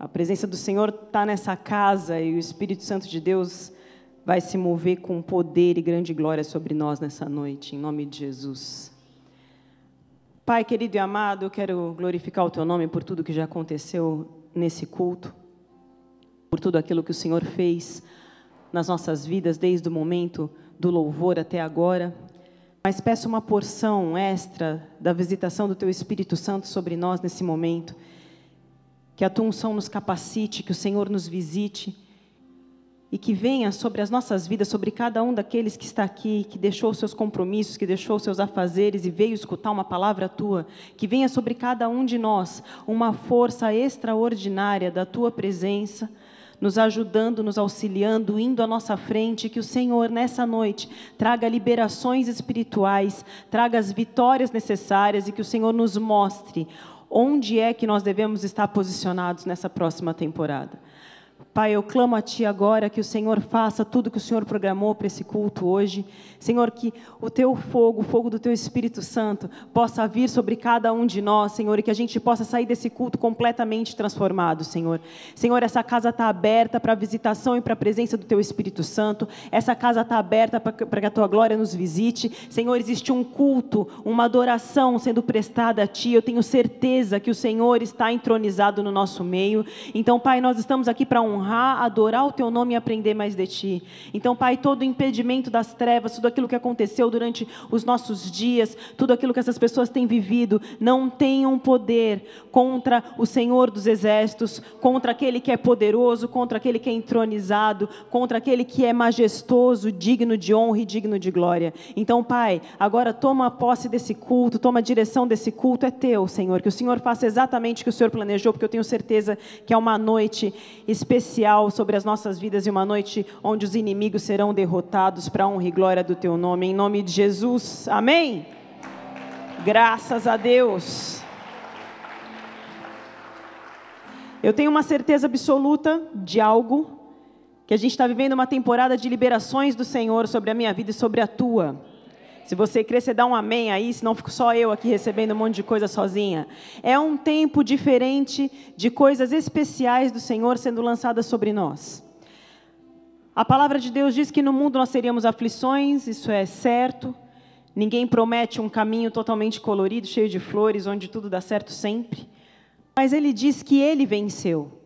A presença do Senhor está nessa casa e o Espírito Santo de Deus vai se mover com poder e grande glória sobre nós nessa noite, em nome de Jesus. Pai querido e amado, eu quero glorificar o Teu nome por tudo que já aconteceu nesse culto, por tudo aquilo que o Senhor fez nas nossas vidas desde o momento do louvor até agora. Mas peço uma porção extra da visitação do Teu Espírito Santo sobre nós nesse momento. Que a Tua unção nos capacite, que o Senhor nos visite e que venha sobre as nossas vidas, sobre cada um daqueles que está aqui, que deixou seus compromissos, que deixou seus afazeres e veio escutar uma palavra tua, que venha sobre cada um de nós uma força extraordinária da tua presença, nos ajudando, nos auxiliando, indo à nossa frente, que o Senhor nessa noite traga liberações espirituais, traga as vitórias necessárias e que o Senhor nos mostre onde é que nós devemos estar posicionados nessa próxima temporada. Pai, eu clamo a Ti agora que o Senhor faça tudo que o Senhor programou para esse culto hoje. Senhor, que o Teu fogo, o fogo do Teu Espírito Santo, possa vir sobre cada um de nós, Senhor, e que a gente possa sair desse culto completamente transformado, Senhor. Senhor, essa casa está aberta para a visitação e para a presença do Teu Espírito Santo. Essa casa está aberta para que a Tua glória nos visite. Senhor, existe um culto, uma adoração sendo prestada a Ti. Eu tenho certeza que o Senhor está entronizado no nosso meio. Então, Pai, nós estamos aqui para honrar honrar, adorar o teu nome e aprender mais de ti. Então, Pai, todo o impedimento das trevas, tudo aquilo que aconteceu durante os nossos dias, tudo aquilo que essas pessoas têm vivido, não tenham poder contra o Senhor dos exércitos, contra aquele que é poderoso, contra aquele que é entronizado, contra aquele que é majestoso, digno de honra e digno de glória. Então, Pai, agora toma posse desse culto, toma a direção desse culto, é teu, Senhor. Que o Senhor faça exatamente o que o Senhor planejou, porque eu tenho certeza que é uma noite especial especial sobre as nossas vidas e uma noite onde os inimigos serão derrotados para a honra e glória do teu nome. Em nome de Jesus. Amém. Graças a Deus. Eu tenho uma certeza absoluta de algo, que a gente está vivendo uma temporada de liberações do Senhor sobre a minha vida e sobre a tua. Se você crer, você dá um amém aí, senão fico só eu aqui recebendo um monte de coisa sozinha. É um tempo diferente de coisas especiais do Senhor sendo lançadas sobre nós. A palavra de Deus diz que no mundo nós teríamos aflições, isso é certo. Ninguém promete um caminho totalmente colorido, cheio de flores, onde tudo dá certo sempre. Mas ele diz que ele venceu.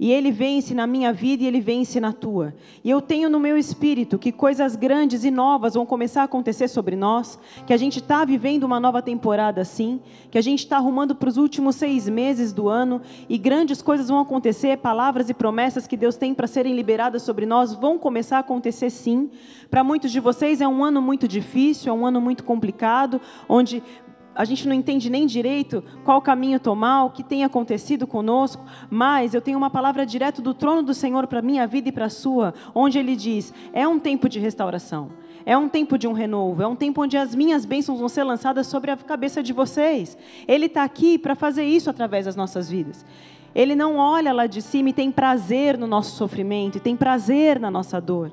E Ele vence na minha vida e Ele vence na tua. E eu tenho no meu espírito que coisas grandes e novas vão começar a acontecer sobre nós, que a gente está vivendo uma nova temporada assim, que a gente está arrumando para os últimos seis meses do ano e grandes coisas vão acontecer, palavras e promessas que Deus tem para serem liberadas sobre nós vão começar a acontecer sim. Para muitos de vocês é um ano muito difícil, é um ano muito complicado, onde a gente não entende nem direito qual caminho tomar, o que tem acontecido conosco, mas eu tenho uma palavra direto do trono do Senhor para a minha vida e para a sua, onde Ele diz: é um tempo de restauração, é um tempo de um renovo, é um tempo onde as minhas bênçãos vão ser lançadas sobre a cabeça de vocês. Ele está aqui para fazer isso através das nossas vidas. Ele não olha lá de cima e tem prazer no nosso sofrimento, e tem prazer na nossa dor.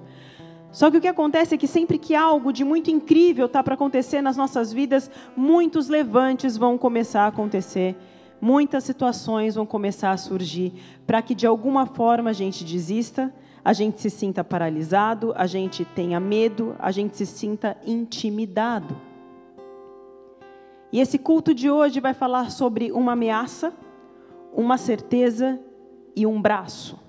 Só que o que acontece é que sempre que algo de muito incrível está para acontecer nas nossas vidas, muitos levantes vão começar a acontecer, muitas situações vão começar a surgir, para que de alguma forma a gente desista, a gente se sinta paralisado, a gente tenha medo, a gente se sinta intimidado. E esse culto de hoje vai falar sobre uma ameaça, uma certeza e um braço.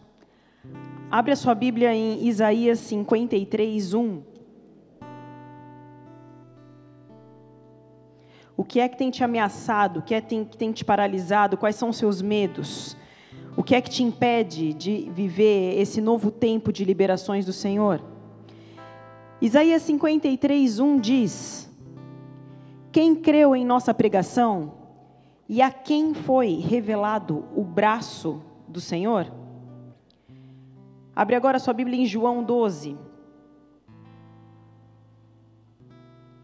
Abre a sua Bíblia em Isaías 53, 1. O que é que tem te ameaçado? O que é que tem te paralisado? Quais são os seus medos? O que é que te impede de viver esse novo tempo de liberações do Senhor? Isaías 53, 1 diz: Quem creu em nossa pregação e a quem foi revelado o braço do Senhor? Abre agora sua Bíblia em João 12.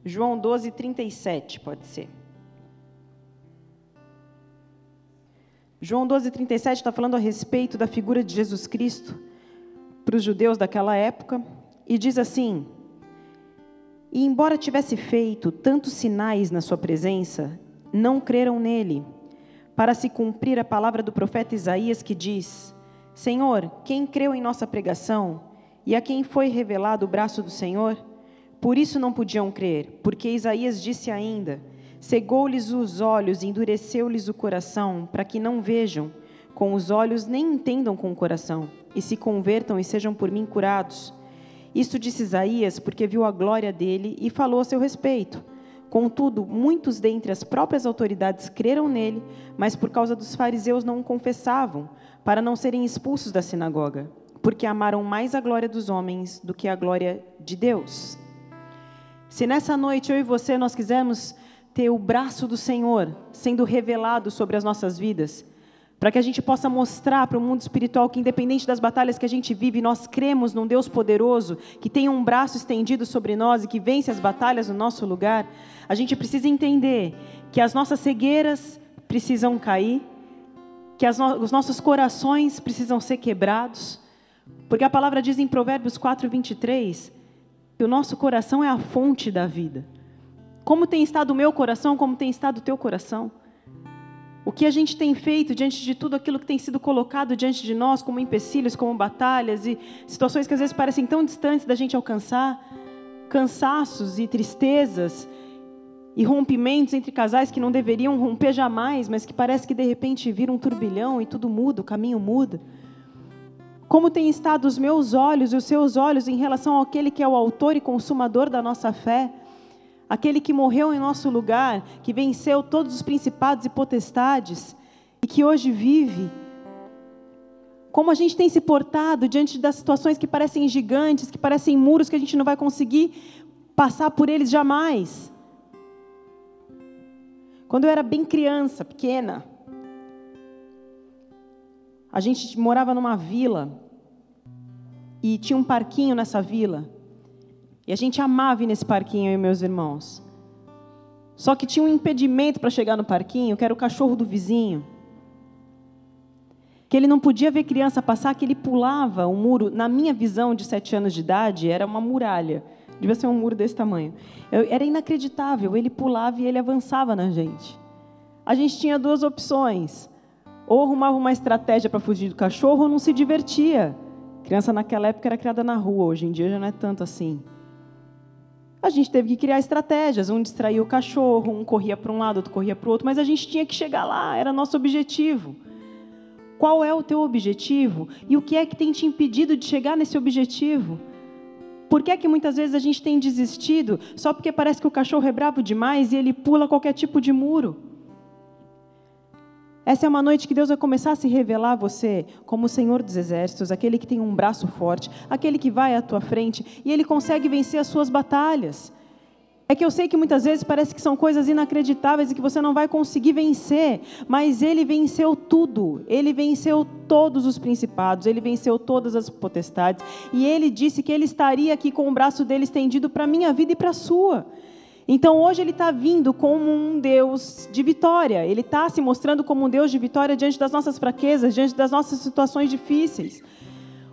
João 12, 37, pode ser. João 12, 37 está falando a respeito da figura de Jesus Cristo para os judeus daquela época e diz assim: E embora tivesse feito tantos sinais na sua presença, não creram nele, para se cumprir a palavra do profeta Isaías que diz: Senhor, quem creu em nossa pregação e a quem foi revelado o braço do Senhor? Por isso não podiam crer, porque Isaías disse ainda: Cegou-lhes os olhos e endureceu-lhes o coração, para que não vejam com os olhos nem entendam com o coração, e se convertam e sejam por mim curados. Isto disse Isaías, porque viu a glória dele e falou a seu respeito. Contudo, muitos dentre as próprias autoridades creram nele, mas por causa dos fariseus não o confessavam, para não serem expulsos da sinagoga, porque amaram mais a glória dos homens do que a glória de Deus. Se nessa noite eu e você nós quisermos ter o braço do Senhor sendo revelado sobre as nossas vidas, para que a gente possa mostrar para o mundo espiritual que, independente das batalhas que a gente vive, nós cremos num Deus poderoso, que tem um braço estendido sobre nós e que vence as batalhas no nosso lugar, a gente precisa entender que as nossas cegueiras precisam cair, que no os nossos corações precisam ser quebrados, porque a palavra diz em Provérbios 4, 23, que o nosso coração é a fonte da vida. Como tem estado o meu coração, como tem estado o teu coração? Que a gente tem feito diante de tudo aquilo que tem sido colocado diante de nós, como empecilhos, como batalhas e situações que às vezes parecem tão distantes da gente alcançar, cansaços e tristezas e rompimentos entre casais que não deveriam romper jamais, mas que parece que de repente vira um turbilhão e tudo muda, o caminho muda. Como têm estado os meus olhos e os seus olhos em relação àquele que é o autor e consumador da nossa fé? Aquele que morreu em nosso lugar, que venceu todos os principados e potestades e que hoje vive. Como a gente tem se portado diante das situações que parecem gigantes, que parecem muros que a gente não vai conseguir passar por eles jamais. Quando eu era bem criança, pequena, a gente morava numa vila e tinha um parquinho nessa vila. E a gente amava ir nesse parquinho, eu e meus irmãos. Só que tinha um impedimento para chegar no parquinho, que era o cachorro do vizinho. Que ele não podia ver criança passar, que ele pulava o muro. Na minha visão de sete anos de idade, era uma muralha. Devia ser um muro desse tamanho. Eu, era inacreditável. Ele pulava e ele avançava na gente. A gente tinha duas opções. Ou arrumava uma estratégia para fugir do cachorro, ou não se divertia. criança naquela época era criada na rua, hoje em dia já não é tanto assim. A gente teve que criar estratégias. Um distraía o cachorro, um corria para um lado, outro corria para o outro, mas a gente tinha que chegar lá, era nosso objetivo. Qual é o teu objetivo? E o que é que tem te impedido de chegar nesse objetivo? Por que é que muitas vezes a gente tem desistido só porque parece que o cachorro é bravo demais e ele pula qualquer tipo de muro? Essa é uma noite que Deus vai começar a se revelar a você como o Senhor dos Exércitos, aquele que tem um braço forte, aquele que vai à tua frente e ele consegue vencer as suas batalhas. É que eu sei que muitas vezes parece que são coisas inacreditáveis e que você não vai conseguir vencer, mas ele venceu tudo. Ele venceu todos os principados, ele venceu todas as potestades e ele disse que ele estaria aqui com o braço dele estendido para a minha vida e para a sua. Então hoje ele está vindo como um Deus de vitória. Ele está se mostrando como um Deus de vitória diante das nossas fraquezas, diante das nossas situações difíceis.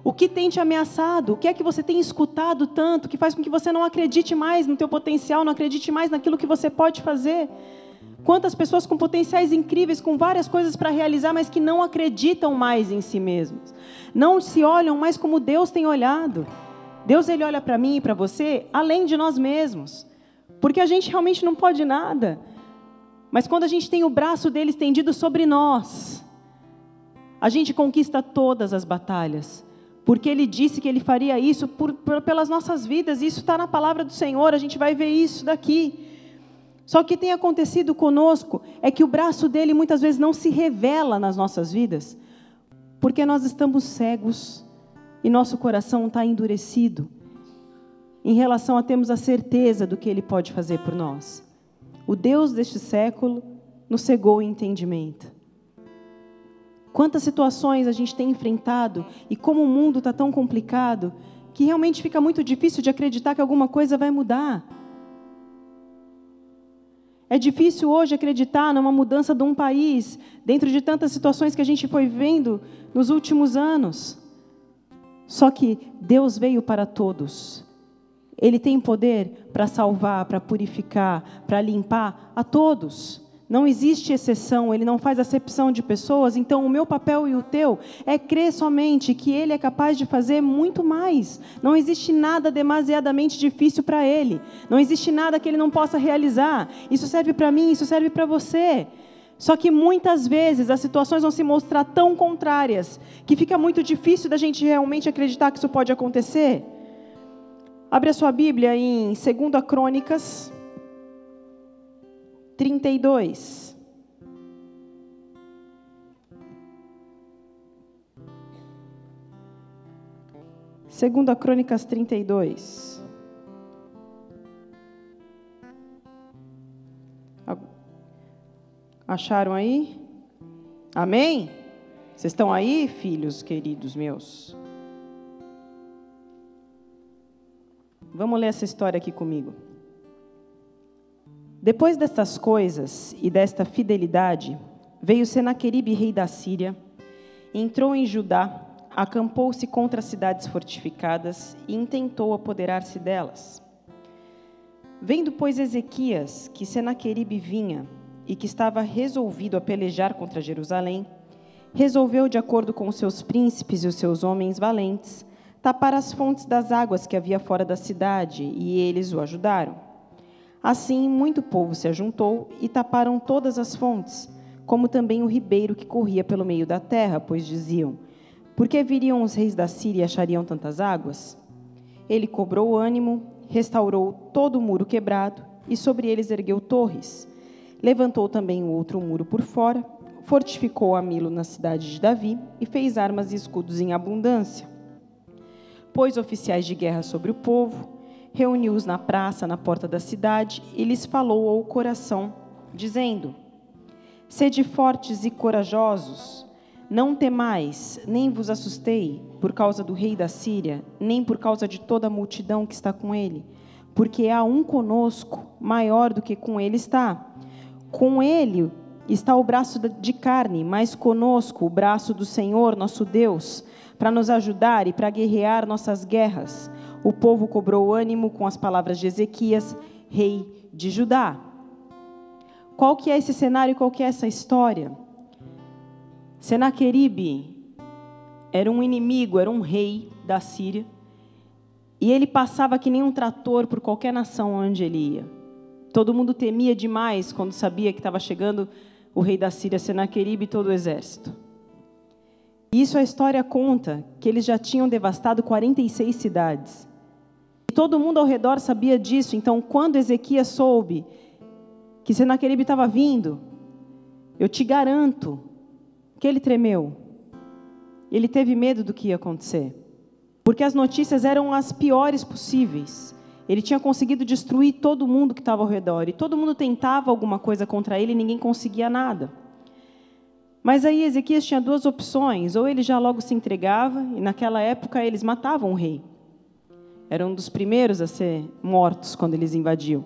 O que tem te ameaçado? O que é que você tem escutado tanto que faz com que você não acredite mais no teu potencial, não acredite mais naquilo que você pode fazer? Quantas pessoas com potenciais incríveis, com várias coisas para realizar, mas que não acreditam mais em si mesmos. Não se olham mais como Deus tem olhado. Deus ele olha para mim e para você além de nós mesmos. Porque a gente realmente não pode nada. Mas quando a gente tem o braço dele estendido sobre nós, a gente conquista todas as batalhas. Porque ele disse que ele faria isso por, por, pelas nossas vidas, e isso está na palavra do Senhor, a gente vai ver isso daqui. Só que tem acontecido conosco é que o braço dele muitas vezes não se revela nas nossas vidas, porque nós estamos cegos e nosso coração está endurecido em relação a termos a certeza do que Ele pode fazer por nós. O Deus deste século nos cegou o entendimento. Quantas situações a gente tem enfrentado e como o mundo está tão complicado que realmente fica muito difícil de acreditar que alguma coisa vai mudar. É difícil hoje acreditar numa mudança de um país dentro de tantas situações que a gente foi vendo nos últimos anos. Só que Deus veio para todos. Ele tem poder para salvar, para purificar, para limpar a todos. Não existe exceção, ele não faz acepção de pessoas, então o meu papel e o teu é crer somente que ele é capaz de fazer muito mais. Não existe nada demasiadamente difícil para ele. Não existe nada que ele não possa realizar. Isso serve para mim, isso serve para você. Só que muitas vezes as situações vão se mostrar tão contrárias que fica muito difícil da gente realmente acreditar que isso pode acontecer. Abre a sua Bíblia em 2 Crônicas 32. Segunda Crônicas 32. Acharam aí? Amém? Vocês estão aí, filhos queridos meus? Vamos ler essa história aqui comigo. Depois destas coisas e desta fidelidade, veio Senaqueribe, rei da Síria, entrou em Judá, acampou-se contra as cidades fortificadas e intentou apoderar-se delas. Vendo, pois, Ezequias que Senaqueribe vinha e que estava resolvido a pelejar contra Jerusalém, resolveu, de acordo com os seus príncipes e os seus homens valentes, tapar as fontes das águas que havia fora da cidade, e eles o ajudaram. Assim, muito povo se ajuntou e taparam todas as fontes, como também o ribeiro que corria pelo meio da terra, pois diziam: Por que viriam os reis da Síria e achariam tantas águas? Ele cobrou ânimo, restaurou todo o muro quebrado e sobre eles ergueu torres. Levantou também o outro muro por fora, fortificou a Milo na cidade de Davi e fez armas e escudos em abundância. Pôs oficiais de guerra sobre o povo, reuniu-os na praça, na porta da cidade, e lhes falou ao coração, dizendo: Sede fortes e corajosos, não temais, nem vos assustei por causa do rei da Síria, nem por causa de toda a multidão que está com ele, porque há um conosco maior do que com ele está. Com ele está o braço de carne, mas conosco o braço do Senhor, nosso Deus, para nos ajudar e para guerrear nossas guerras. O povo cobrou ânimo com as palavras de Ezequias, rei de Judá. Qual que é esse cenário, qual que é essa história? Senaqueribe era um inimigo, era um rei da Síria, e ele passava que nem um trator por qualquer nação onde ele ia. Todo mundo temia demais quando sabia que estava chegando o rei da Síria, Senaqueribe, e todo o exército. Isso a história conta que eles já tinham devastado 46 cidades. E todo mundo ao redor sabia disso. Então, quando Ezequias soube que Senaqueribe estava vindo, eu te garanto que ele tremeu. Ele teve medo do que ia acontecer. Porque as notícias eram as piores possíveis. Ele tinha conseguido destruir todo mundo que estava ao redor. E todo mundo tentava alguma coisa contra ele e ninguém conseguia nada. Mas aí Ezequias tinha duas opções: ou ele já logo se entregava, e naquela época eles matavam o rei era um dos primeiros a ser mortos quando eles invadiam.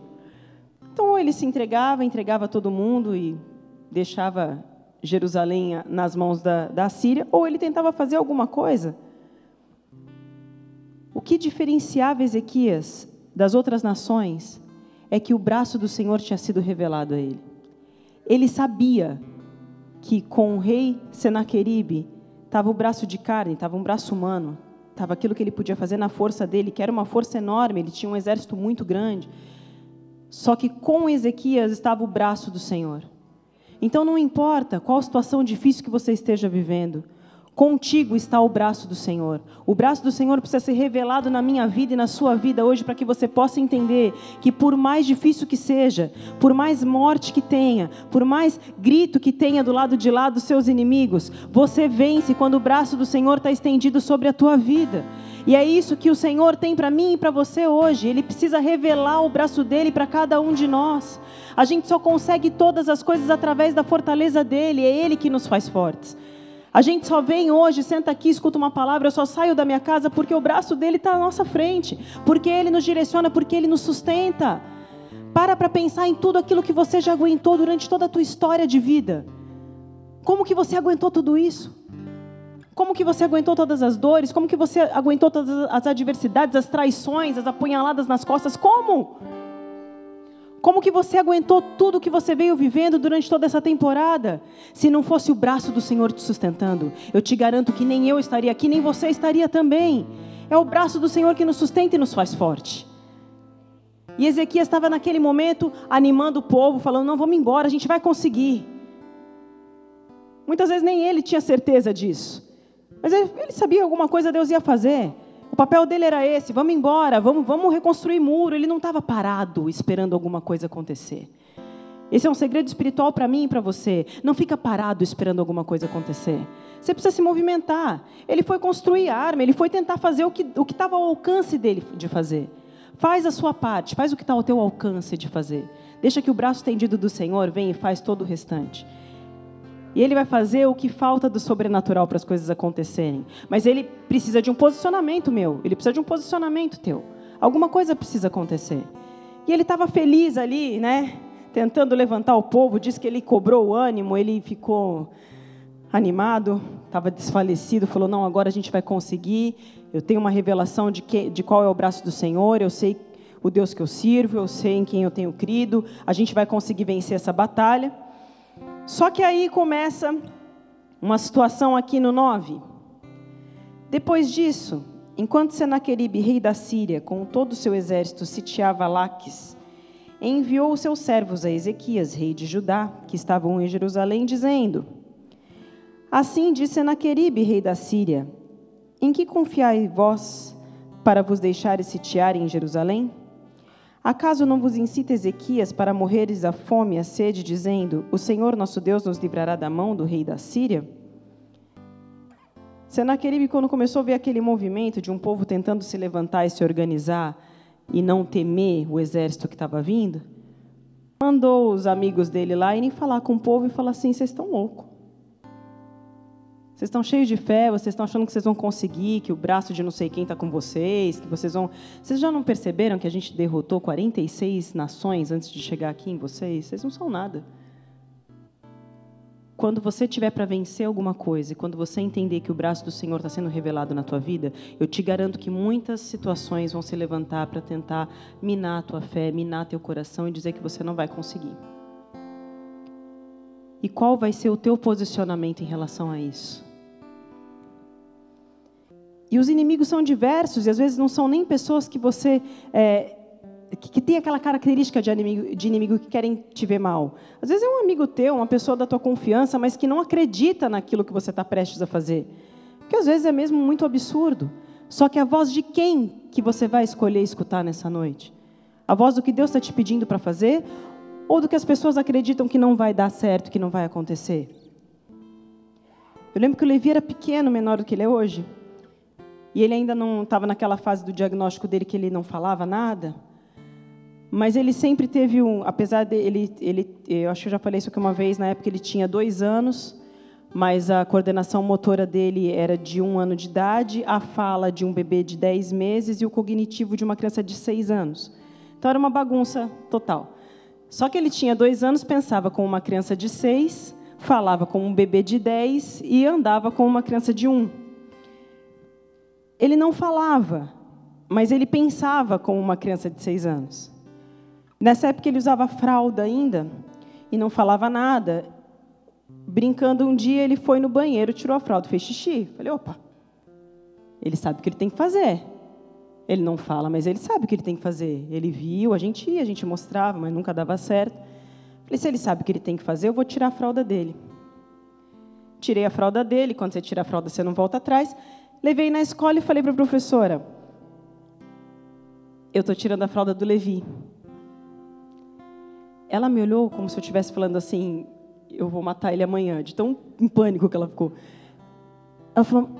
Então, ou ele se entregava, entregava todo mundo e deixava Jerusalém nas mãos da, da Síria, ou ele tentava fazer alguma coisa. O que diferenciava Ezequias das outras nações é que o braço do Senhor tinha sido revelado a ele. Ele sabia que com o rei Senaqueribe estava o braço de carne, estava um braço humano, estava aquilo que ele podia fazer na força dele, que era uma força enorme, ele tinha um exército muito grande. Só que com Ezequias estava o braço do Senhor. Então não importa qual situação difícil que você esteja vivendo, Contigo está o braço do Senhor. O braço do Senhor precisa ser revelado na minha vida e na sua vida hoje para que você possa entender que por mais difícil que seja, por mais morte que tenha, por mais grito que tenha do lado de lá dos seus inimigos, você vence quando o braço do Senhor está estendido sobre a tua vida. E é isso que o Senhor tem para mim e para você hoje. Ele precisa revelar o braço dele para cada um de nós. A gente só consegue todas as coisas através da fortaleza dele. É ele que nos faz fortes. A gente só vem hoje, senta aqui, escuta uma palavra, eu só saio da minha casa porque o braço dele está à nossa frente, porque ele nos direciona, porque ele nos sustenta. Para para pensar em tudo aquilo que você já aguentou durante toda a tua história de vida. Como que você aguentou tudo isso? Como que você aguentou todas as dores? Como que você aguentou todas as adversidades, as traições, as apunhaladas nas costas? Como? Como que você aguentou tudo que você veio vivendo durante toda essa temporada? Se não fosse o braço do Senhor te sustentando, eu te garanto que nem eu estaria aqui, nem você estaria também. É o braço do Senhor que nos sustenta e nos faz forte. E Ezequias estava naquele momento animando o povo, falando: não, vamos embora, a gente vai conseguir. Muitas vezes nem ele tinha certeza disso. Mas ele, ele sabia alguma coisa Deus ia fazer. O papel dele era esse: vamos embora, vamos, vamos reconstruir muro. Ele não estava parado esperando alguma coisa acontecer. Esse é um segredo espiritual para mim e para você. Não fica parado esperando alguma coisa acontecer. Você precisa se movimentar. Ele foi construir arma, ele foi tentar fazer o que o estava ao alcance dele de fazer. Faz a sua parte, faz o que está ao teu alcance de fazer. Deixa que o braço tendido do Senhor venha e faz todo o restante. E ele vai fazer o que falta do sobrenatural para as coisas acontecerem. Mas ele precisa de um posicionamento meu. Ele precisa de um posicionamento teu. Alguma coisa precisa acontecer. E ele estava feliz ali, né? Tentando levantar o povo. Diz que ele cobrou o ânimo. Ele ficou animado, estava desfalecido. Falou: Não, agora a gente vai conseguir. Eu tenho uma revelação de, que, de qual é o braço do Senhor. Eu sei o Deus que eu sirvo. Eu sei em quem eu tenho crido. A gente vai conseguir vencer essa batalha. Só que aí começa uma situação aqui no 9. Depois disso, enquanto Senaqueribe, rei da Síria, com todo o seu exército, sitiava Laques, enviou seus servos a Ezequias, rei de Judá, que estavam em Jerusalém, dizendo: Assim disse Senaqueribe, rei da Síria: Em que confiai vós para vos deixares sitiar em Jerusalém? Acaso não vos incita Ezequias para morreres a fome e a sede, dizendo: O Senhor nosso Deus nos livrará da mão do rei da Síria? Senaqueribe, quando começou a ver aquele movimento de um povo tentando se levantar e se organizar e não temer o exército que estava vindo, mandou os amigos dele lá irem falar com o povo e falar assim: vocês estão loucos. Vocês estão cheios de fé, vocês estão achando que vocês vão conseguir, que o braço de não sei quem está com vocês, que vocês vão. Vocês já não perceberam que a gente derrotou 46 nações antes de chegar aqui em vocês? Vocês não são nada. Quando você tiver para vencer alguma coisa e quando você entender que o braço do Senhor está sendo revelado na tua vida, eu te garanto que muitas situações vão se levantar para tentar minar a tua fé, minar teu coração e dizer que você não vai conseguir. E qual vai ser o teu posicionamento em relação a isso? E os inimigos são diversos, e às vezes não são nem pessoas que você. É, que, que tem aquela característica de inimigo, de inimigo que querem te ver mal. Às vezes é um amigo teu, uma pessoa da tua confiança, mas que não acredita naquilo que você está prestes a fazer. Porque às vezes é mesmo muito absurdo. Só que a voz de quem que você vai escolher escutar nessa noite? A voz do que Deus está te pedindo para fazer? Ou do que as pessoas acreditam que não vai dar certo, que não vai acontecer? Eu lembro que o Levi era pequeno, menor do que ele é hoje. E ele ainda não estava naquela fase do diagnóstico dele que ele não falava nada. Mas ele sempre teve um, apesar de ele, eu acho que eu já falei isso aqui uma vez, na época ele tinha dois anos, mas a coordenação motora dele era de um ano de idade, a fala de um bebê de dez meses e o cognitivo de uma criança de seis anos. Então era uma bagunça total. Só que ele tinha dois anos, pensava como uma criança de seis, falava como um bebê de dez e andava como uma criança de um. Ele não falava, mas ele pensava como uma criança de seis anos. Nessa época ele usava fralda ainda e não falava nada. Brincando um dia, ele foi no banheiro, tirou a fralda, fez xixi. Falei, opa, ele sabe o que ele tem que fazer. Ele não fala, mas ele sabe o que ele tem que fazer. Ele viu, a gente ia, a gente mostrava, mas nunca dava certo. Falei, se ele sabe o que ele tem que fazer, eu vou tirar a fralda dele. Tirei a fralda dele, quando você tira a fralda, você não volta atrás. Levei na escola e falei para a professora: Eu estou tirando a fralda do Levi. Ela me olhou como se eu estivesse falando assim: Eu vou matar ele amanhã, de tão em pânico que ela ficou. Ela falou: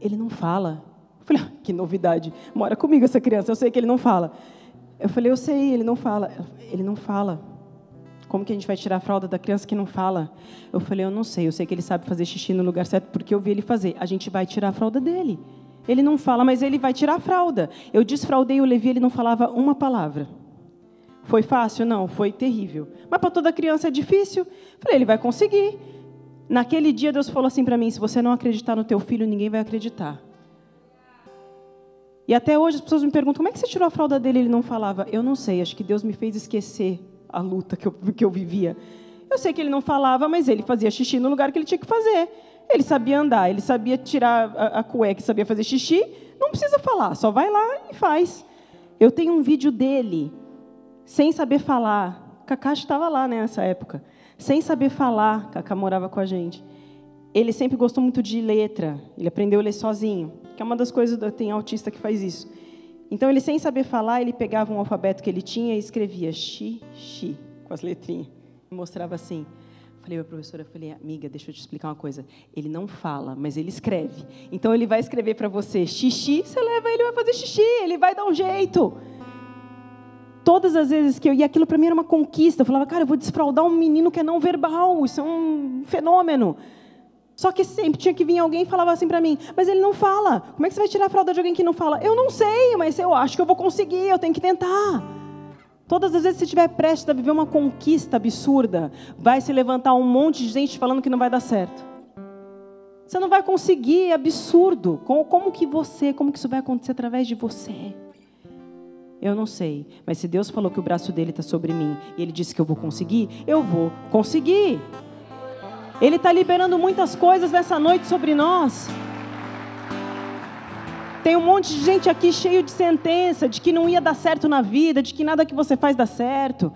Ele não fala. Eu falei: ah, Que novidade. Mora comigo essa criança, eu sei que ele não fala. Eu falei: Eu sei, ele não fala. Ele não fala. Como que a gente vai tirar a fralda da criança que não fala? Eu falei, eu não sei, eu sei que ele sabe fazer xixi no lugar certo porque eu vi ele fazer. A gente vai tirar a fralda dele. Ele não fala, mas ele vai tirar a fralda. Eu desfraldei o Levi, ele não falava uma palavra. Foi fácil? Não, foi terrível. Mas para toda criança é difícil. Falei, ele vai conseguir. Naquele dia Deus falou assim para mim: se você não acreditar no teu filho, ninguém vai acreditar. E até hoje as pessoas me perguntam: como é que você tirou a fralda dele? Ele não falava. Eu não sei, acho que Deus me fez esquecer a luta que eu, que eu vivia. Eu sei que ele não falava, mas ele fazia xixi no lugar que ele tinha que fazer. Ele sabia andar, ele sabia tirar a, a cueca, sabia fazer xixi. Não precisa falar, só vai lá e faz. Eu tenho um vídeo dele, sem saber falar. Kakashi estava lá né, nessa época. Sem saber falar, Kaká morava com a gente. Ele sempre gostou muito de letra. Ele aprendeu a ler sozinho, que é uma das coisas tem autista que faz isso. Então ele sem saber falar, ele pegava um alfabeto que ele tinha e escrevia xi, xi, com as letrinhas. Mostrava assim. Falei para a professora, falei, amiga, deixa eu te explicar uma coisa. Ele não fala, mas ele escreve. Então ele vai escrever para você xixi, você leva ele vai fazer xixi, ele vai dar um jeito. Todas as vezes que eu. E aquilo para mim era uma conquista. Eu falava, cara, eu vou desfraudar um menino que é não verbal. Isso é um fenômeno. Só que sempre tinha que vir alguém e falava assim para mim, mas ele não fala. Como é que você vai tirar a fralda de alguém que não fala? Eu não sei, mas eu acho que eu vou conseguir, eu tenho que tentar. Todas as vezes que você estiver prestes a viver uma conquista absurda, vai se levantar um monte de gente falando que não vai dar certo. Você não vai conseguir, é absurdo. Como, que você, como que isso vai acontecer através de você? Eu não sei, mas se Deus falou que o braço dele está sobre mim e ele disse que eu vou conseguir, eu vou conseguir. Ele está liberando muitas coisas nessa noite sobre nós. Tem um monte de gente aqui cheio de sentença, de que não ia dar certo na vida, de que nada que você faz dá certo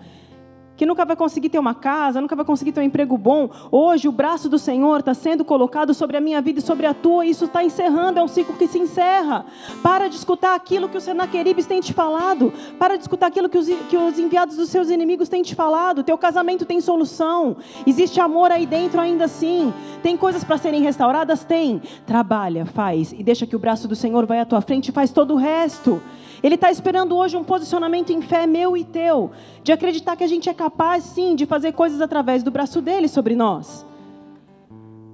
que nunca vai conseguir ter uma casa, nunca vai conseguir ter um emprego bom. Hoje o braço do Senhor está sendo colocado sobre a minha vida e sobre a tua, e isso está encerrando, é um ciclo que se encerra. Para de escutar aquilo que os Senaqueribes têm te falado, para de escutar aquilo que os, que os enviados dos seus inimigos têm te falado. Teu casamento tem solução, existe amor aí dentro ainda assim. Tem coisas para serem restauradas? Tem. Trabalha, faz, e deixa que o braço do Senhor vai à tua frente e faz todo o resto. Ele está esperando hoje um posicionamento em fé meu e teu, de acreditar que a gente é capaz, sim, de fazer coisas através do braço dele sobre nós.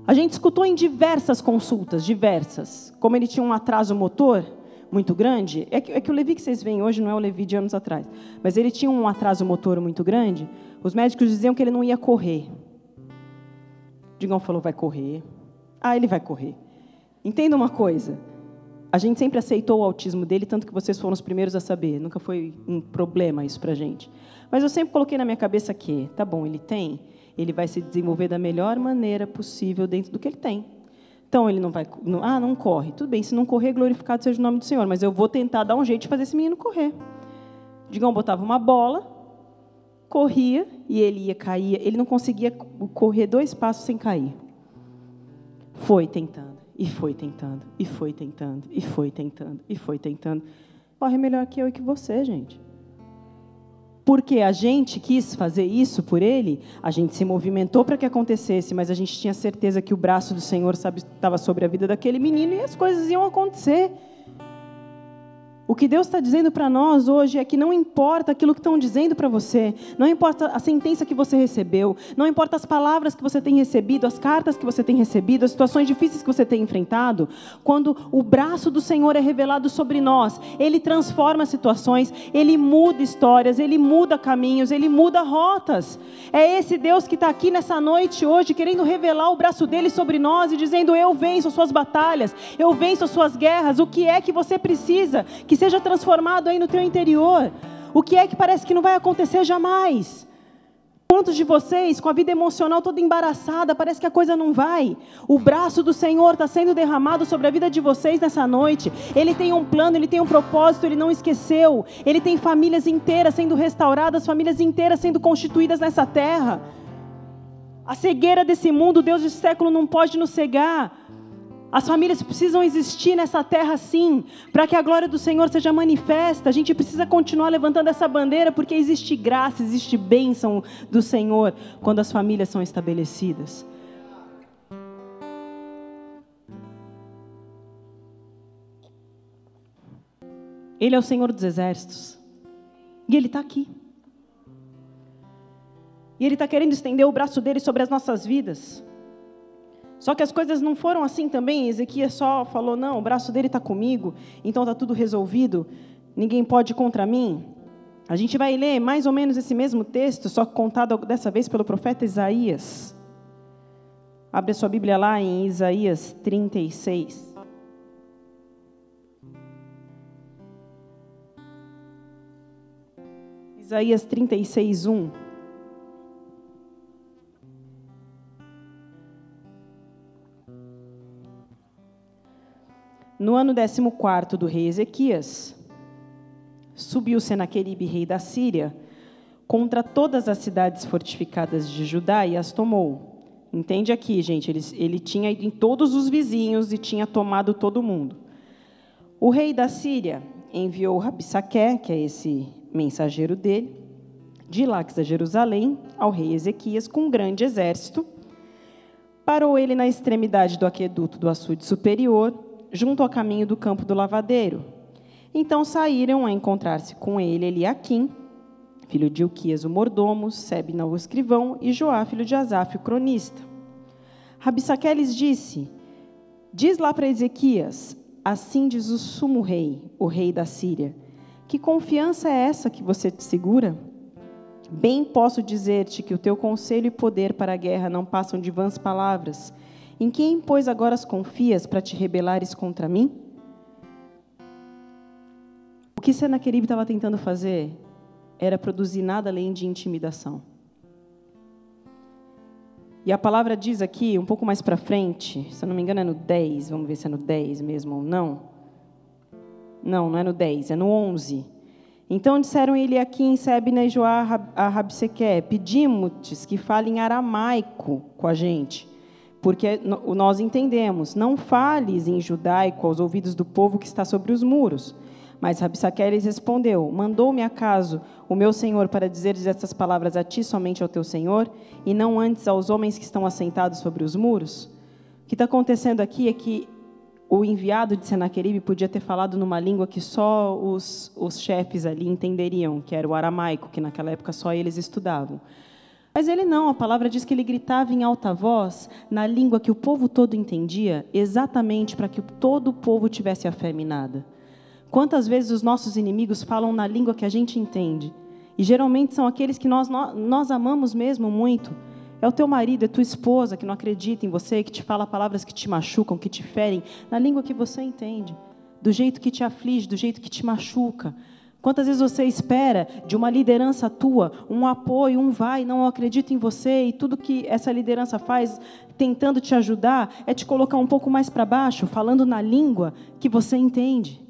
A gente escutou em diversas consultas, diversas, como ele tinha um atraso motor muito grande. É que, é que o Levi que vocês veem hoje não é o Levi de anos atrás, mas ele tinha um atraso motor muito grande. Os médicos diziam que ele não ia correr. Digão falou: vai correr. Ah, ele vai correr. Entenda uma coisa: a gente sempre aceitou o autismo dele, tanto que vocês foram os primeiros a saber. Nunca foi um problema isso para gente. Mas eu sempre coloquei na minha cabeça que, tá bom, ele tem, ele vai se desenvolver da melhor maneira possível dentro do que ele tem. Então ele não vai, não, ah, não corre. Tudo bem, se não correr, glorificado seja o nome do Senhor. Mas eu vou tentar dar um jeito de fazer esse menino correr. Digão botava uma bola, corria e ele ia cair. Ele não conseguia correr dois passos sem cair. Foi tentando. E foi tentando, e foi tentando, e foi tentando, e foi tentando. Corre melhor que eu e que você, gente. Porque a gente quis fazer isso por ele, a gente se movimentou para que acontecesse, mas a gente tinha certeza que o braço do Senhor estava sobre a vida daquele menino e as coisas iam acontecer. O que Deus está dizendo para nós hoje é que não importa aquilo que estão dizendo para você, não importa a sentença que você recebeu, não importa as palavras que você tem recebido, as cartas que você tem recebido, as situações difíceis que você tem enfrentado, quando o braço do Senhor é revelado sobre nós, Ele transforma situações, Ele muda histórias, Ele muda caminhos, Ele muda rotas. É esse Deus que está aqui nessa noite hoje, querendo revelar o braço dele sobre nós e dizendo: Eu venço as suas batalhas, eu venço as suas guerras, o que é que você precisa que seja transformado aí no teu interior. O que é que parece que não vai acontecer jamais? Quantos de vocês, com a vida emocional toda embaraçada, parece que a coisa não vai? O braço do Senhor está sendo derramado sobre a vida de vocês nessa noite. Ele tem um plano, ele tem um propósito, ele não esqueceu. Ele tem famílias inteiras sendo restauradas, famílias inteiras sendo constituídas nessa terra. A cegueira desse mundo, Deus desse século não pode nos cegar. As famílias precisam existir nessa terra sim, para que a glória do Senhor seja manifesta. A gente precisa continuar levantando essa bandeira, porque existe graça, existe bênção do Senhor quando as famílias são estabelecidas. Ele é o Senhor dos exércitos. E Ele está aqui. E Ele está querendo estender o braço dele sobre as nossas vidas. Só que as coisas não foram assim também. Ezequias só falou: não, o braço dele está comigo, então está tudo resolvido, ninguém pode contra mim. A gente vai ler mais ou menos esse mesmo texto, só contado dessa vez pelo profeta Isaías. Abre a sua Bíblia lá em Isaías 36. Isaías 36, 1. No ano 14 do rei Ezequias, subiu Senaqueribe, rei da Síria, contra todas as cidades fortificadas de Judá e as tomou. Entende aqui, gente, ele, ele tinha ido em todos os vizinhos e tinha tomado todo mundo. O rei da Síria enviou Rabissaqué, que é esse mensageiro dele, de Lax a Jerusalém, ao rei Ezequias, com um grande exército. Parou ele na extremidade do aqueduto do açude superior, junto ao caminho do campo do lavadeiro. Então saíram a encontrar-se com ele Eliaquim, filho de Uquias, o mordomo, Sebna, o escrivão, e Joá, filho de Asaf, o cronista. Rabissaqué lhes disse, diz lá para Ezequias, assim diz o sumo rei, o rei da Síria, que confiança é essa que você te segura? Bem posso dizer-te que o teu conselho e poder para a guerra não passam de vãs palavras, em quem, pois, agora confias para te rebelares contra mim? O que Senaqueribe estava tentando fazer era produzir nada além de intimidação. E a palavra diz aqui, um pouco mais para frente, se eu não me engano é no 10, vamos ver se é no 10 mesmo ou não. Não, não é no 10, é no 11. Então disseram ele aqui em Sebna e Joá a Rabsequé, pedimos-te que falem aramaico com a gente porque nós entendemos, não fales em judaico aos ouvidos do povo que está sobre os muros. Mas Rabsaque lhes respondeu: Mandou-me acaso o meu senhor para dizeres estas palavras a ti somente ao teu senhor, e não antes aos homens que estão assentados sobre os muros? O que está acontecendo aqui é que o enviado de Senaqueribe podia ter falado numa língua que só os, os chefes ali entenderiam, que era o aramaico, que naquela época só eles estudavam. Mas ele não, a palavra diz que ele gritava em alta voz, na língua que o povo todo entendia, exatamente para que todo o povo tivesse a fé minada. Quantas vezes os nossos inimigos falam na língua que a gente entende? E geralmente são aqueles que nós, nós amamos mesmo muito. É o teu marido, é tua esposa que não acredita em você, que te fala palavras que te machucam, que te ferem, na língua que você entende, do jeito que te aflige, do jeito que te machuca. Quantas vezes você espera de uma liderança tua um apoio, um vai, não acredito em você e tudo que essa liderança faz tentando te ajudar é te colocar um pouco mais para baixo, falando na língua que você entende.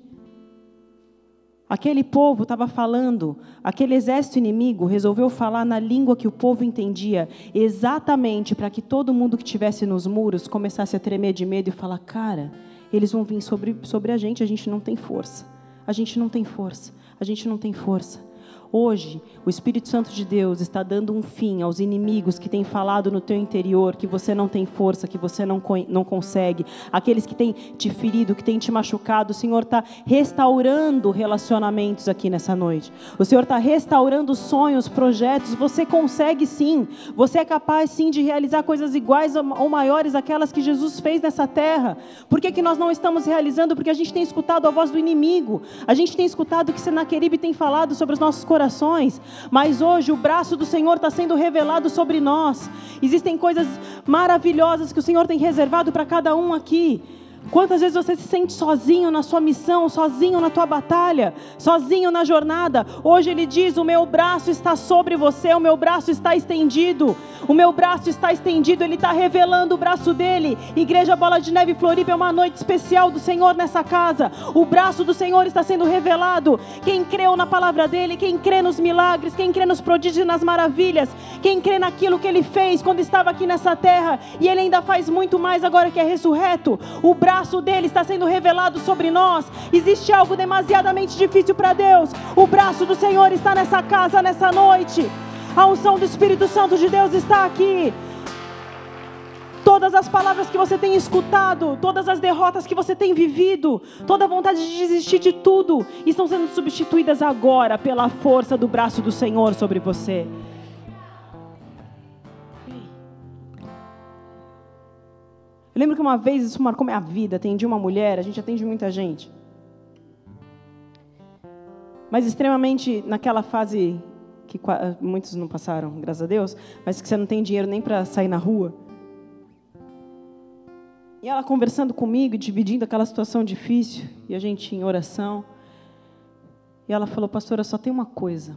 Aquele povo estava falando, aquele exército inimigo resolveu falar na língua que o povo entendia, exatamente para que todo mundo que estivesse nos muros começasse a tremer de medo e falar: cara, eles vão vir sobre, sobre a gente, a gente não tem força. A gente não tem força a gente não tem força. Hoje, o Espírito Santo de Deus está dando um fim aos inimigos que têm falado no teu interior que você não tem força, que você não, não consegue, aqueles que têm te ferido, que têm te machucado. O Senhor está restaurando relacionamentos aqui nessa noite. O Senhor está restaurando sonhos, projetos. Você consegue sim. Você é capaz sim de realizar coisas iguais ou maiores àquelas que Jesus fez nessa terra. Por que, que nós não estamos realizando? Porque a gente tem escutado a voz do inimigo. A gente tem escutado o que Senaqueribe tem falado sobre os nossos corações corações, mas hoje o braço do Senhor está sendo revelado sobre nós. Existem coisas maravilhosas que o Senhor tem reservado para cada um aqui. Quantas vezes você se sente sozinho na sua missão, sozinho na tua batalha, sozinho na jornada? Hoje ele diz: O meu braço está sobre você, o meu braço está estendido, o meu braço está estendido, ele está revelando o braço dele. Igreja Bola de Neve Floripa é uma noite especial do Senhor nessa casa. O braço do Senhor está sendo revelado. Quem creu na palavra dele, quem crê nos milagres, quem crê nos prodígios e nas maravilhas, quem crê naquilo que ele fez quando estava aqui nessa terra, e ele ainda faz muito mais agora que é ressurreto. O braço braço dele está sendo revelado sobre nós. Existe algo demasiadamente difícil para Deus. O braço do Senhor está nessa casa nessa noite. A unção do Espírito Santo de Deus está aqui. Todas as palavras que você tem escutado, todas as derrotas que você tem vivido, toda a vontade de desistir de tudo, estão sendo substituídas agora pela força do braço do Senhor sobre você. Eu lembro que uma vez isso marcou minha vida. Atendi uma mulher, a gente atende muita gente. Mas extremamente naquela fase que muitos não passaram, graças a Deus, mas que você não tem dinheiro nem para sair na rua. E ela conversando comigo, dividindo aquela situação difícil, e a gente em oração. E ela falou, pastora, só tem uma coisa.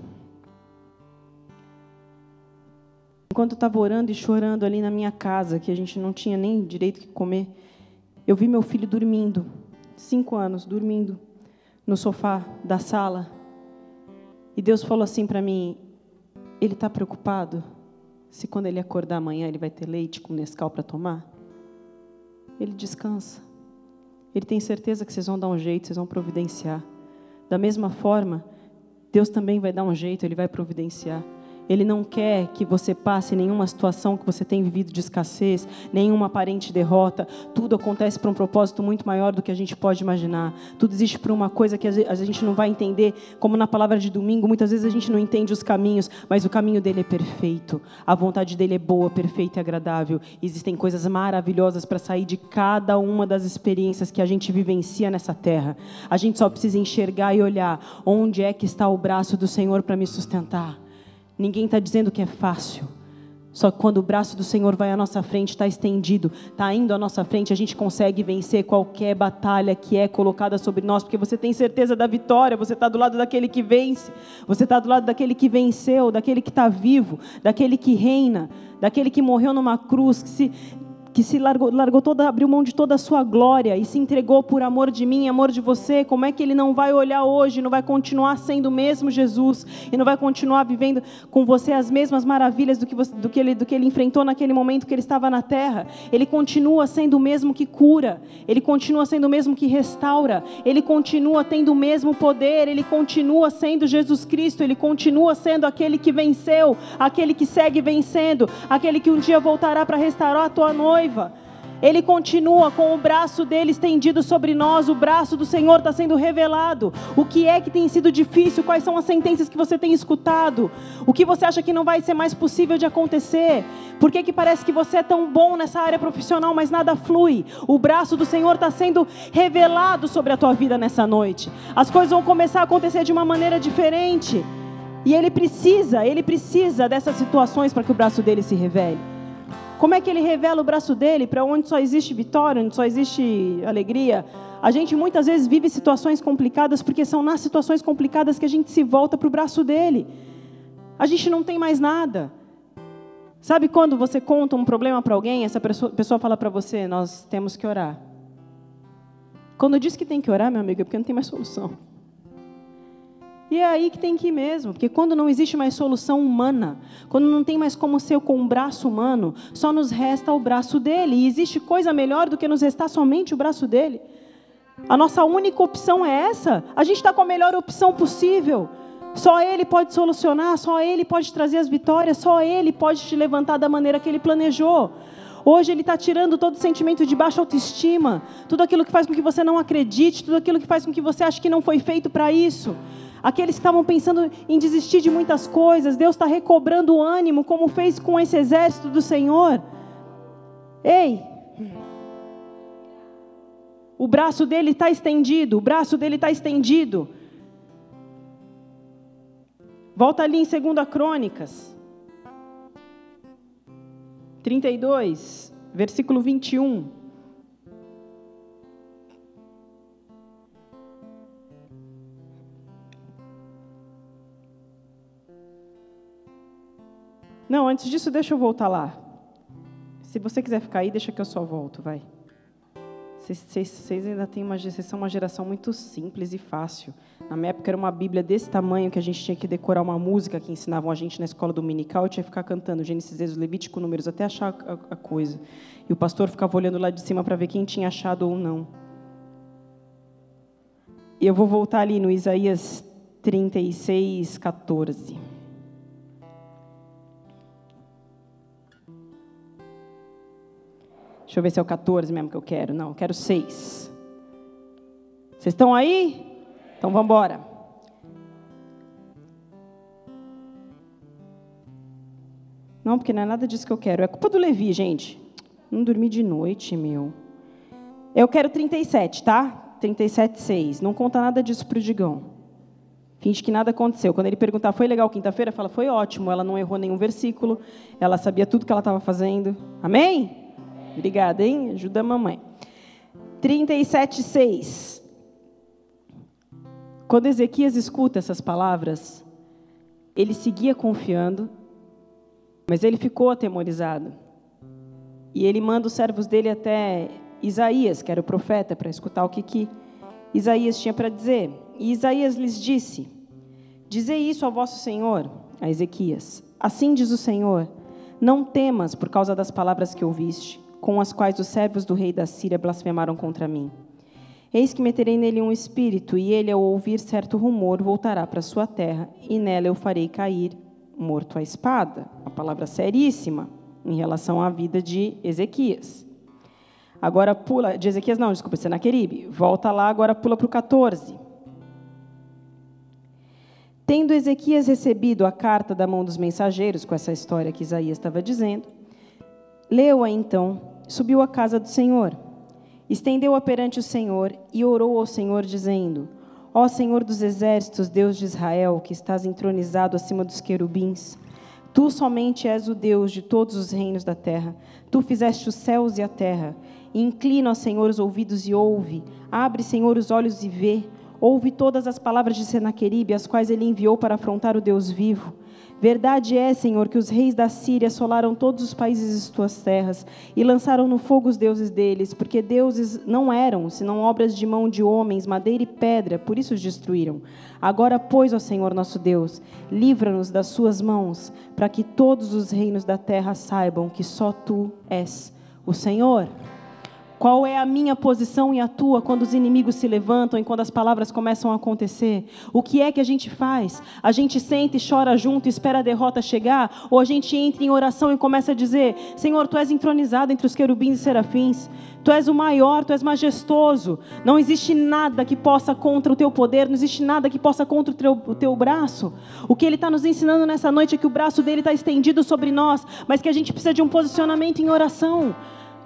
Enquanto eu estava orando e chorando ali na minha casa, que a gente não tinha nem direito que comer, eu vi meu filho dormindo, cinco anos, dormindo no sofá da sala. E Deus falou assim para mim: Ele está preocupado se quando ele acordar amanhã ele vai ter leite com Nescau para tomar? Ele descansa. Ele tem certeza que vocês vão dar um jeito, vocês vão providenciar. Da mesma forma, Deus também vai dar um jeito, Ele vai providenciar. Ele não quer que você passe nenhuma situação que você tem vivido de escassez, nenhuma aparente derrota. Tudo acontece para um propósito muito maior do que a gente pode imaginar. Tudo existe por uma coisa que a gente não vai entender, como na palavra de domingo, muitas vezes a gente não entende os caminhos, mas o caminho dele é perfeito. A vontade dele é boa, perfeita e agradável. Existem coisas maravilhosas para sair de cada uma das experiências que a gente vivencia nessa terra. A gente só precisa enxergar e olhar onde é que está o braço do Senhor para me sustentar. Ninguém está dizendo que é fácil. Só que quando o braço do Senhor vai à nossa frente, está estendido, está indo à nossa frente, a gente consegue vencer qualquer batalha que é colocada sobre nós, porque você tem certeza da vitória, você está do lado daquele que vence, você está do lado daquele que venceu, daquele que está vivo, daquele que reina, daquele que morreu numa cruz, que se que se largou, largou toda, abriu mão de toda a sua glória e se entregou por amor de mim, amor de você, como é que ele não vai olhar hoje, não vai continuar sendo o mesmo Jesus e não vai continuar vivendo com você as mesmas maravilhas do que, você, do que, ele, do que ele enfrentou naquele momento que ele estava na terra? Ele continua sendo o mesmo que cura, ele continua sendo o mesmo que restaura, ele continua tendo o mesmo poder, ele continua sendo Jesus Cristo, ele continua sendo aquele que venceu, aquele que segue vencendo, aquele que um dia voltará para restaurar a tua noite noiva. Ele continua com o braço dele estendido sobre nós, o braço do Senhor está sendo revelado. O que é que tem sido difícil? Quais são as sentenças que você tem escutado? O que você acha que não vai ser mais possível de acontecer? Por que, que parece que você é tão bom nessa área profissional, mas nada flui? O braço do Senhor está sendo revelado sobre a tua vida nessa noite. As coisas vão começar a acontecer de uma maneira diferente. E ele precisa, ele precisa dessas situações para que o braço dele se revele. Como é que ele revela o braço dele para onde só existe vitória, onde só existe alegria? A gente muitas vezes vive situações complicadas porque são nas situações complicadas que a gente se volta para o braço dele. A gente não tem mais nada. Sabe quando você conta um problema para alguém, essa pessoa, fala para você, nós temos que orar. Quando diz que tem que orar, meu amigo, é porque não tem mais solução. E é aí que tem que ir mesmo, porque quando não existe mais solução humana, quando não tem mais como ser com um braço humano, só nos resta o braço dele. E existe coisa melhor do que nos restar somente o braço dele. A nossa única opção é essa. A gente está com a melhor opção possível. Só Ele pode solucionar, só Ele pode trazer as vitórias, só Ele pode te levantar da maneira que Ele planejou. Hoje Ele está tirando todo o sentimento de baixa autoestima, tudo aquilo que faz com que você não acredite, tudo aquilo que faz com que você ache que não foi feito para isso. Aqueles que estavam pensando em desistir de muitas coisas, Deus está recobrando o ânimo, como fez com esse exército do Senhor. Ei! O braço dele está estendido, o braço dele está estendido. Volta ali em 2 Crônicas, 32, versículo 21. Não, antes disso, deixa eu voltar lá. Se você quiser ficar aí, deixa que eu só volto, vai. Vocês ainda têm uma, vocês são uma geração muito simples e fácil. Na minha época era uma Bíblia desse tamanho que a gente tinha que decorar uma música que ensinavam a gente na escola dominical. Eu tinha que ficar cantando Gênesis, Êxodo, Levítico, Números, até achar a, a coisa. E o pastor ficava olhando lá de cima para ver quem tinha achado ou não. E eu vou voltar ali no Isaías 36, 14. Deixa eu ver se é o 14 mesmo que eu quero. Não, eu quero 6. Vocês estão aí? Então vamos embora. Não, porque não é nada disso que eu quero. É culpa do Levi, gente. Não dormi de noite, meu. Eu quero 37, tá? 37, 6. Não conta nada disso para o Digão. Finge que nada aconteceu. Quando ele perguntar, foi legal quinta-feira? Fala, foi ótimo. Ela não errou nenhum versículo. Ela sabia tudo que ela estava fazendo. Amém? Obrigada, hein? Ajuda a mamãe. 37,6. Quando Ezequias escuta essas palavras, ele seguia confiando, Mas ele ficou atemorizado. E ele manda os servos dele até Isaías, que era o profeta, para escutar o que, que Isaías tinha para dizer. E Isaías lhes disse: Dizei isso ao vosso Senhor, a Ezequias. Assim diz o Senhor: Não temas por causa das palavras que ouviste, com as quais os servos do rei da Síria blasfemaram contra mim. Eis que meterei nele um espírito, e ele, ao ouvir certo rumor, voltará para sua terra, e nela eu farei cair morto a espada. Uma palavra seríssima em relação à vida de Ezequias. Agora pula, de Ezequias não, desculpa, Senaqueribe. Volta lá, agora pula para o 14. Tendo Ezequias recebido a carta da mão dos mensageiros, com essa história que Isaías estava dizendo, leu-a então, subiu à casa do Senhor, estendeu-a perante o Senhor e orou ao Senhor, dizendo: Ó Senhor dos exércitos, Deus de Israel, que estás entronizado acima dos querubins, tu somente és o Deus de todos os reinos da terra. Tu fizeste os céus e a terra. Inclina, ó Senhor, os ouvidos e ouve. Abre, Senhor, os olhos e vê. Ouve todas as palavras de Senaqueribe, as quais ele enviou para afrontar o Deus vivo. Verdade é, Senhor, que os reis da Síria assolaram todos os países de tuas terras e lançaram no fogo os deuses deles, porque deuses não eram, senão obras de mão de homens, madeira e pedra, por isso os destruíram. Agora, pois, ó Senhor nosso Deus, livra-nos das suas mãos, para que todos os reinos da terra saibam que só tu és o Senhor. Qual é a minha posição e a tua quando os inimigos se levantam e quando as palavras começam a acontecer? O que é que a gente faz? A gente senta e chora junto, espera a derrota chegar? Ou a gente entra em oração e começa a dizer: Senhor, tu és entronizado entre os querubins e serafins. Tu és o maior, tu és majestoso. Não existe nada que possa contra o teu poder, não existe nada que possa contra o teu, o teu braço. O que ele está nos ensinando nessa noite é que o braço dele está estendido sobre nós, mas que a gente precisa de um posicionamento em oração.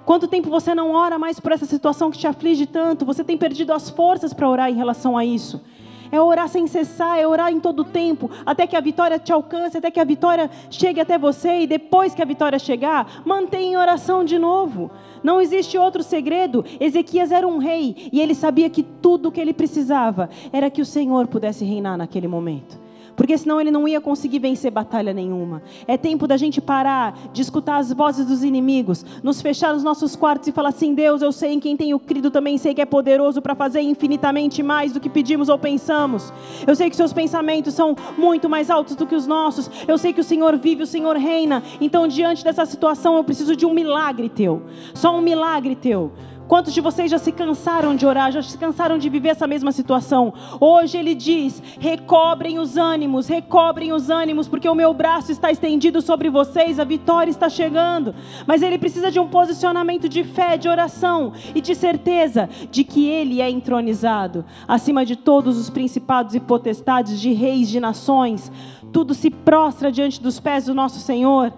Quanto tempo você não ora mais por essa situação que te aflige tanto? Você tem perdido as forças para orar em relação a isso. É orar sem cessar, é orar em todo o tempo, até que a vitória te alcance, até que a vitória chegue até você e depois que a vitória chegar, mantenha em oração de novo. Não existe outro segredo. Ezequias era um rei e ele sabia que tudo o que ele precisava era que o Senhor pudesse reinar naquele momento porque senão ele não ia conseguir vencer batalha nenhuma. É tempo da gente parar de escutar as vozes dos inimigos, nos fechar nos nossos quartos e falar assim: Deus, eu sei em quem tenho crido, também sei que é poderoso para fazer infinitamente mais do que pedimos ou pensamos. Eu sei que seus pensamentos são muito mais altos do que os nossos. Eu sei que o Senhor vive, o Senhor reina. Então, diante dessa situação, eu preciso de um milagre teu. Só um milagre teu. Quantos de vocês já se cansaram de orar, já se cansaram de viver essa mesma situação? Hoje ele diz: recobrem os ânimos, recobrem os ânimos, porque o meu braço está estendido sobre vocês, a vitória está chegando. Mas ele precisa de um posicionamento de fé, de oração e de certeza de que ele é entronizado acima de todos os principados e potestades, de reis, de nações. Tudo se prostra diante dos pés do nosso Senhor.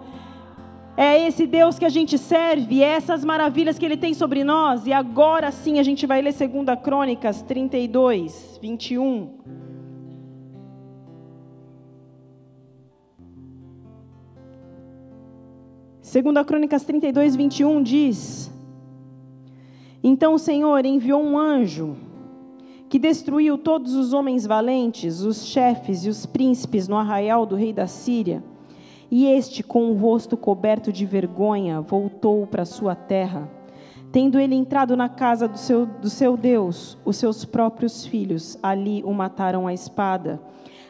É esse Deus que a gente serve, é essas maravilhas que Ele tem sobre nós. E agora sim a gente vai ler 2 Crônicas 32, 21. Segunda Crônicas 32, 21 diz: Então o Senhor enviou um anjo que destruiu todos os homens valentes, os chefes e os príncipes no arraial do rei da Síria e este, com o rosto coberto de vergonha, voltou para sua terra. Tendo ele entrado na casa do seu, do seu Deus, os seus próprios filhos ali o mataram à espada.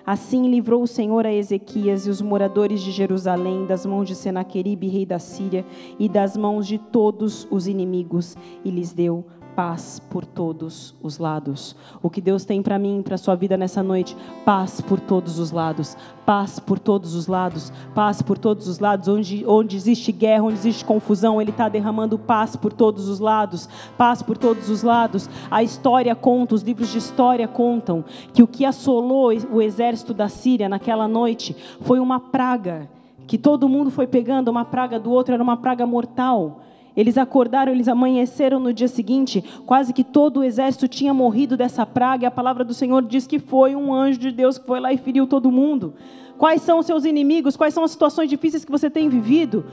Assim livrou o Senhor a Ezequias e os moradores de Jerusalém das mãos de Senaqueribe, rei da Síria, e das mãos de todos os inimigos, e lhes deu paz por todos os lados. O que Deus tem para mim, para sua vida nessa noite, paz por todos os lados, paz por todos os lados, paz por todos os lados. Onde, onde existe guerra, onde existe confusão, Ele está derramando paz por todos os lados, paz por todos os lados. A história conta, os livros de história contam que o que assolou o exército da Síria naquela noite foi uma praga que todo mundo foi pegando, uma praga do outro, era uma praga mortal. Eles acordaram, eles amanheceram no dia seguinte, quase que todo o exército tinha morrido dessa praga, e a palavra do Senhor diz que foi um anjo de Deus que foi lá e feriu todo mundo. Quais são os seus inimigos? Quais são as situações difíceis que você tem vivido?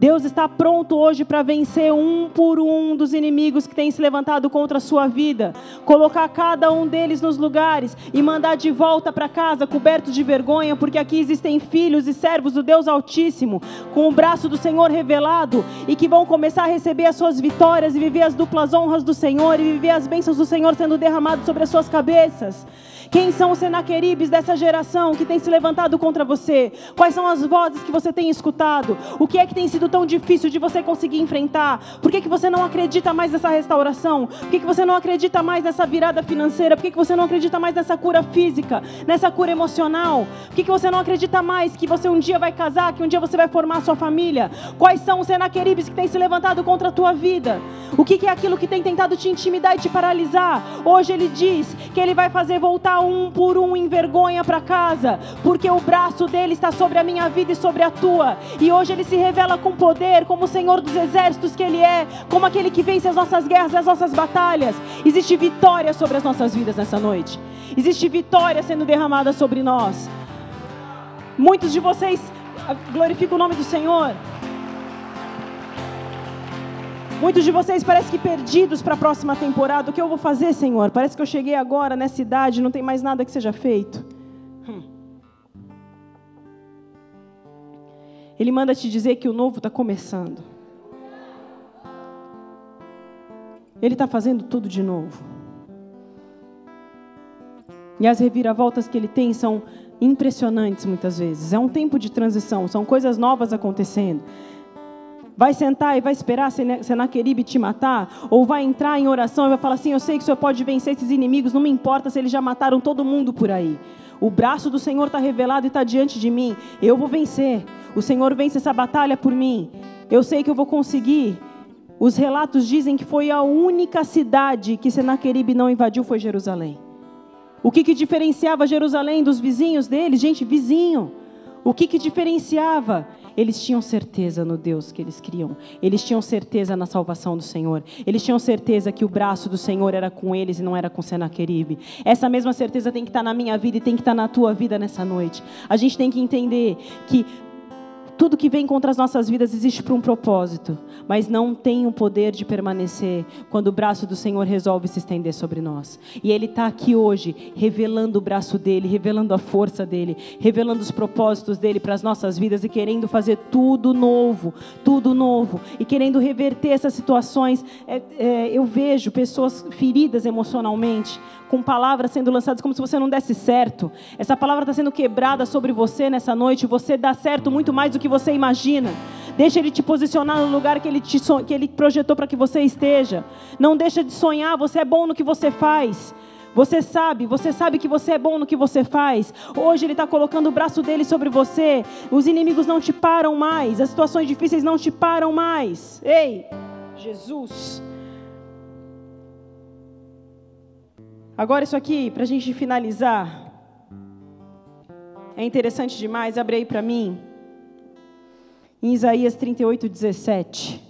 Deus está pronto hoje para vencer um por um dos inimigos que têm se levantado contra a sua vida, colocar cada um deles nos lugares e mandar de volta para casa cobertos de vergonha, porque aqui existem filhos e servos do Deus Altíssimo, com o braço do Senhor revelado e que vão começar a receber as suas vitórias e viver as duplas honras do Senhor e viver as bênçãos do Senhor sendo derramadas sobre as suas cabeças. Quem são os Senaqueribes dessa geração que tem se levantado contra você? Quais são as vozes que você tem escutado? O que é que tem sido tão difícil de você conseguir enfrentar? Por que, que você não acredita mais nessa restauração? Por que, que você não acredita mais nessa virada financeira? Por que, que você não acredita mais nessa cura física? Nessa cura emocional? Por que, que você não acredita mais que você um dia vai casar? Que um dia você vai formar a sua família? Quais são os Senaqueribes que têm se levantado contra a tua vida? O que, que é aquilo que tem tentado te intimidar e te paralisar? Hoje ele diz que ele vai fazer voltar um por um em vergonha para casa, porque o braço dele está sobre a minha vida e sobre a tua. E hoje ele se revela com poder, como o Senhor dos exércitos que ele é, como aquele que vence as nossas guerras e as nossas batalhas. Existe vitória sobre as nossas vidas nessa noite. Existe vitória sendo derramada sobre nós. Muitos de vocês ah, glorificam o nome do Senhor. Muitos de vocês parecem que perdidos para a próxima temporada. O que eu vou fazer, Senhor? Parece que eu cheguei agora nessa idade, não tem mais nada que seja feito. Hum. Ele manda te dizer que o novo está começando. Ele está fazendo tudo de novo. E as reviravoltas que ele tem são impressionantes muitas vezes. É um tempo de transição, são coisas novas acontecendo vai sentar e vai esperar Senaqueribe te matar? Ou vai entrar em oração e vai falar assim: Eu sei que o Senhor pode vencer esses inimigos, não me importa se eles já mataram todo mundo por aí. O braço do Senhor está revelado e está diante de mim. Eu vou vencer. O Senhor vence essa batalha por mim. Eu sei que eu vou conseguir. Os relatos dizem que foi a única cidade que Senaqueribe não invadiu foi Jerusalém. O que, que diferenciava Jerusalém dos vizinhos deles? Gente, vizinho. O que, que diferenciava? Eles tinham certeza no Deus que eles criam. Eles tinham certeza na salvação do Senhor. Eles tinham certeza que o braço do Senhor era com eles e não era com Senaqueribe. Essa mesma certeza tem que estar na minha vida e tem que estar na tua vida nessa noite. A gente tem que entender que tudo que vem contra as nossas vidas existe por um propósito, mas não tem o poder de permanecer quando o braço do Senhor resolve se estender sobre nós. E Ele está aqui hoje, revelando o braço dele, revelando a força dele, revelando os propósitos dele para as nossas vidas e querendo fazer tudo novo, tudo novo, e querendo reverter essas situações. É, é, eu vejo pessoas feridas emocionalmente, com palavras sendo lançadas como se você não desse certo. Essa palavra está sendo quebrada sobre você nessa noite. Você dá certo muito mais do que você imagina. Deixa Ele te posicionar no lugar que Ele, te, que ele projetou para que você esteja. Não deixa de sonhar. Você é bom no que você faz. Você sabe, você sabe que você é bom no que você faz. Hoje Ele está colocando o braço dele sobre você. Os inimigos não te param mais. As situações difíceis não te param mais. Ei, Jesus. Agora, isso aqui, para a gente finalizar, é interessante demais. Abre aí para mim, em Isaías 38, 17.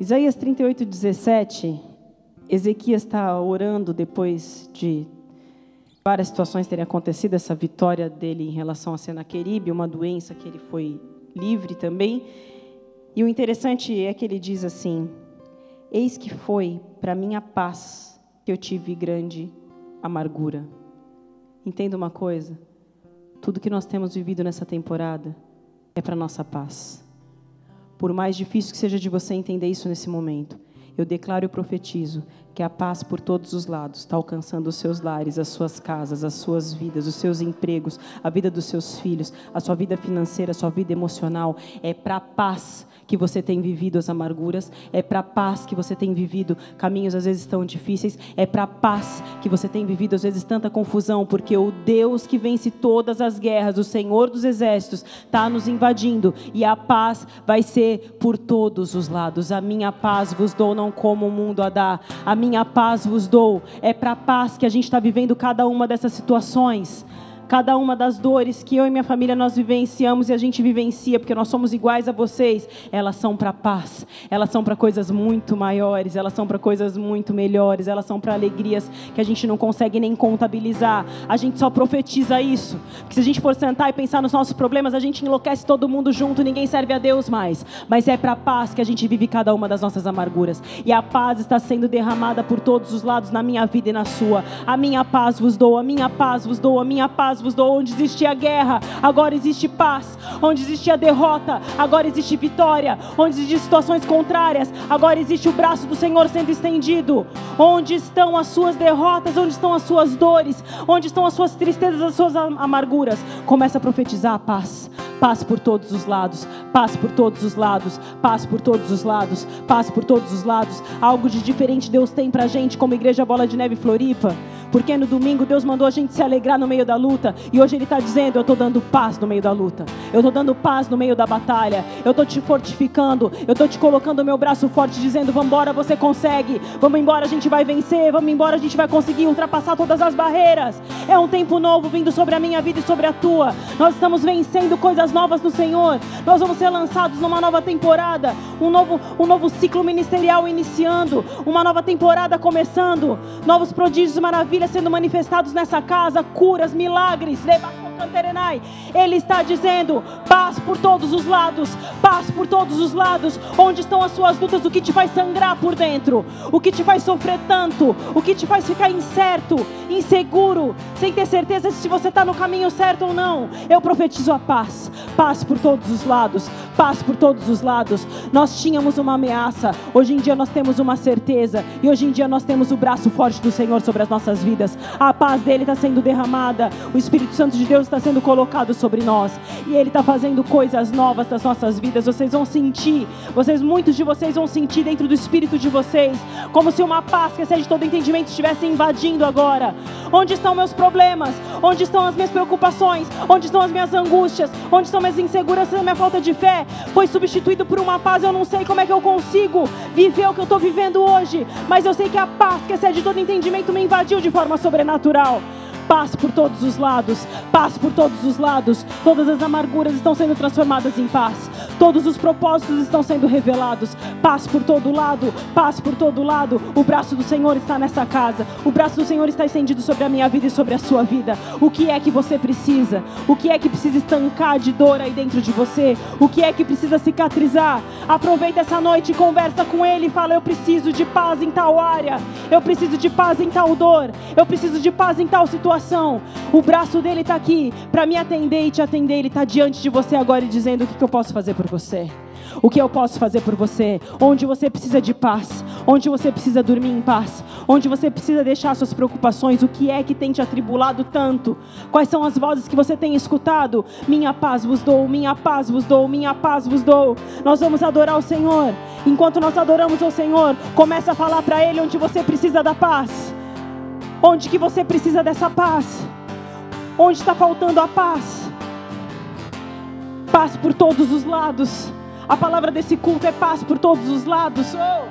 Isaías 38, 17. Ezequias está orando depois de várias situações terem acontecido, essa vitória dele em relação a Senaqueribe, uma doença que ele foi livre também. E o interessante é que ele diz assim: Eis que foi para minha paz que eu tive grande amargura. Entenda uma coisa: tudo que nós temos vivido nessa temporada é para nossa paz. Por mais difícil que seja de você entender isso nesse momento, eu declaro e profetizo que a paz por todos os lados está alcançando os seus lares, as suas casas, as suas vidas, os seus empregos, a vida dos seus filhos, a sua vida financeira, a sua vida emocional. É para a paz que você tem vivido as amarguras, é para a paz que você tem vivido caminhos às vezes tão difíceis, é para a paz que você tem vivido às vezes tanta confusão, porque o Deus que vence todas as guerras, o Senhor dos exércitos, está nos invadindo e a paz vai ser por todos os lados. A minha paz vos dou, não como o mundo a dar. A minha paz vos dou. É para a paz que a gente está vivendo cada uma dessas situações. Cada uma das dores que eu e minha família nós vivenciamos e a gente vivencia, porque nós somos iguais a vocês, elas são para paz, elas são para coisas muito maiores, elas são para coisas muito melhores, elas são para alegrias que a gente não consegue nem contabilizar. A gente só profetiza isso, porque se a gente for sentar e pensar nos nossos problemas, a gente enlouquece todo mundo junto, ninguém serve a Deus mais. Mas é para paz que a gente vive cada uma das nossas amarguras. E a paz está sendo derramada por todos os lados na minha vida e na sua. A minha paz vos dou, a minha paz vos dou, a minha paz vos dou. Onde existia guerra, agora existe paz. Onde existia derrota, agora existe vitória. Onde existem situações contrárias, agora existe o braço do Senhor sendo estendido. Onde estão as suas derrotas, onde estão as suas dores, onde estão as suas tristezas, as suas amarguras. Começa a profetizar a paz. Paz por todos os lados, paz por todos os lados, paz por todos os lados, paz por todos os lados. Algo de diferente Deus tem pra gente como igreja Bola de Neve Floripa. Porque no domingo Deus mandou a gente se alegrar no meio da luta. E hoje Ele está dizendo: Eu estou dando paz no meio da luta. Eu estou dando paz no meio da batalha. Eu estou te fortificando. Eu estou te colocando o meu braço forte, dizendo: Vamos embora, você consegue. Vamos embora, a gente vai vencer. Vamos embora, a gente vai conseguir ultrapassar todas as barreiras. É um tempo novo vindo sobre a minha vida e sobre a tua. Nós estamos vencendo coisas novas no Senhor. Nós vamos ser lançados numa nova temporada. Um novo, um novo ciclo ministerial iniciando. Uma nova temporada começando. Novos prodígios, maravilhas sendo manifestados nessa casa, curas, milagres. Ele está dizendo: paz por todos os lados, paz por todos os lados. Onde estão as suas lutas? O que te faz sangrar por dentro? O que te faz sofrer tanto? O que te faz ficar incerto, inseguro, sem ter certeza se você está no caminho certo ou não? Eu profetizo a paz, paz por todos os lados, paz por todos os lados. Nós tínhamos uma ameaça, hoje em dia nós temos uma certeza, e hoje em dia nós temos o braço forte do Senhor sobre as nossas vidas. A paz dele está sendo derramada, o Espírito Santo de Deus está sendo colocado sobre nós, e ele está fazendo coisas novas nas nossas vidas. Vocês vão sentir, vocês, muitos de vocês vão sentir dentro do Espírito de vocês, como se uma paz que excede todo entendimento estivesse invadindo agora. Onde estão meus problemas? Onde estão as minhas preocupações? Onde estão as minhas angústias? Onde estão minhas inseguranças, a minha falta de fé? foi substituído por uma paz. Eu não sei como é que eu consigo viver o que eu estou vivendo hoje, mas eu sei que a paz que excede todo entendimento me invadiu de forma sobrenatural paz por todos os lados, paz por todos os lados. Todas as amarguras estão sendo transformadas em paz. Todos os propósitos estão sendo revelados. Paz por todo lado, paz por todo lado. O braço do Senhor está nessa casa. O braço do Senhor está estendido sobre a minha vida e sobre a sua vida. O que é que você precisa? O que é que precisa estancar de dor aí dentro de você? O que é que precisa cicatrizar? Aproveita essa noite e conversa com ele e fala: Eu preciso de paz em tal área. Eu preciso de paz em tal dor. Eu preciso de paz em tal situação. O braço dele está aqui para me atender e te atender. Ele está diante de você agora e dizendo o que, que eu posso fazer por você. O que eu posso fazer por você? Onde você precisa de paz, onde você precisa dormir em paz, onde você precisa deixar suas preocupações, o que é que tem te atribulado tanto? Quais são as vozes que você tem escutado? Minha paz vos dou, minha paz vos dou, minha paz vos dou. Nós vamos adorar o Senhor. Enquanto nós adoramos o Senhor, começa a falar para Ele onde você precisa da paz. Onde que você precisa dessa paz? Onde está faltando a paz? Paz por todos os lados. A palavra desse culto é paz por todos os lados. Oh.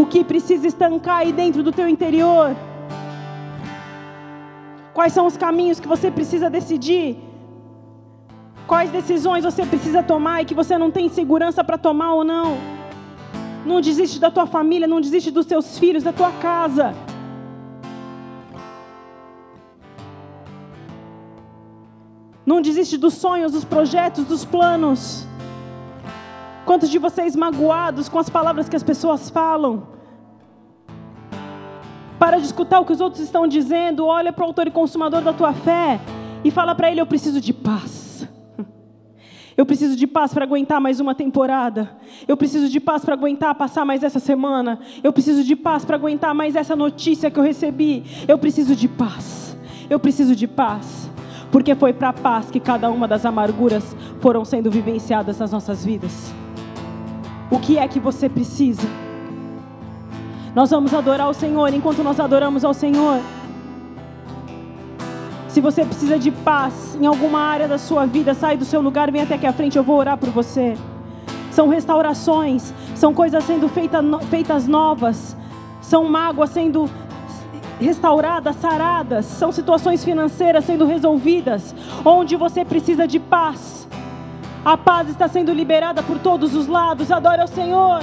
O que precisa estancar aí dentro do teu interior? Quais são os caminhos que você precisa decidir? Quais decisões você precisa tomar e que você não tem segurança para tomar ou não? Não desiste da tua família, não desiste dos teus filhos, da tua casa. Não desiste dos sonhos, dos projetos, dos planos. Quantos de vocês magoados com as palavras que as pessoas falam? Para de escutar o que os outros estão dizendo, olha para o autor e consumador da tua fé e fala para ele: Eu preciso de paz. Eu preciso de paz para aguentar mais uma temporada. Eu preciso de paz para aguentar passar mais essa semana. Eu preciso de paz para aguentar mais essa notícia que eu recebi. Eu preciso de paz. Eu preciso de paz. Porque foi para a paz que cada uma das amarguras foram sendo vivenciadas nas nossas vidas. O que é que você precisa? Nós vamos adorar o Senhor enquanto nós adoramos ao Senhor. Se você precisa de paz em alguma área da sua vida, sai do seu lugar, vem até aqui à frente, eu vou orar por você. São restaurações, são coisas sendo feita, feitas novas, são mágoas sendo restauradas, saradas, são situações financeiras sendo resolvidas, onde você precisa de paz. A paz está sendo liberada por todos os lados. Adore ao Senhor.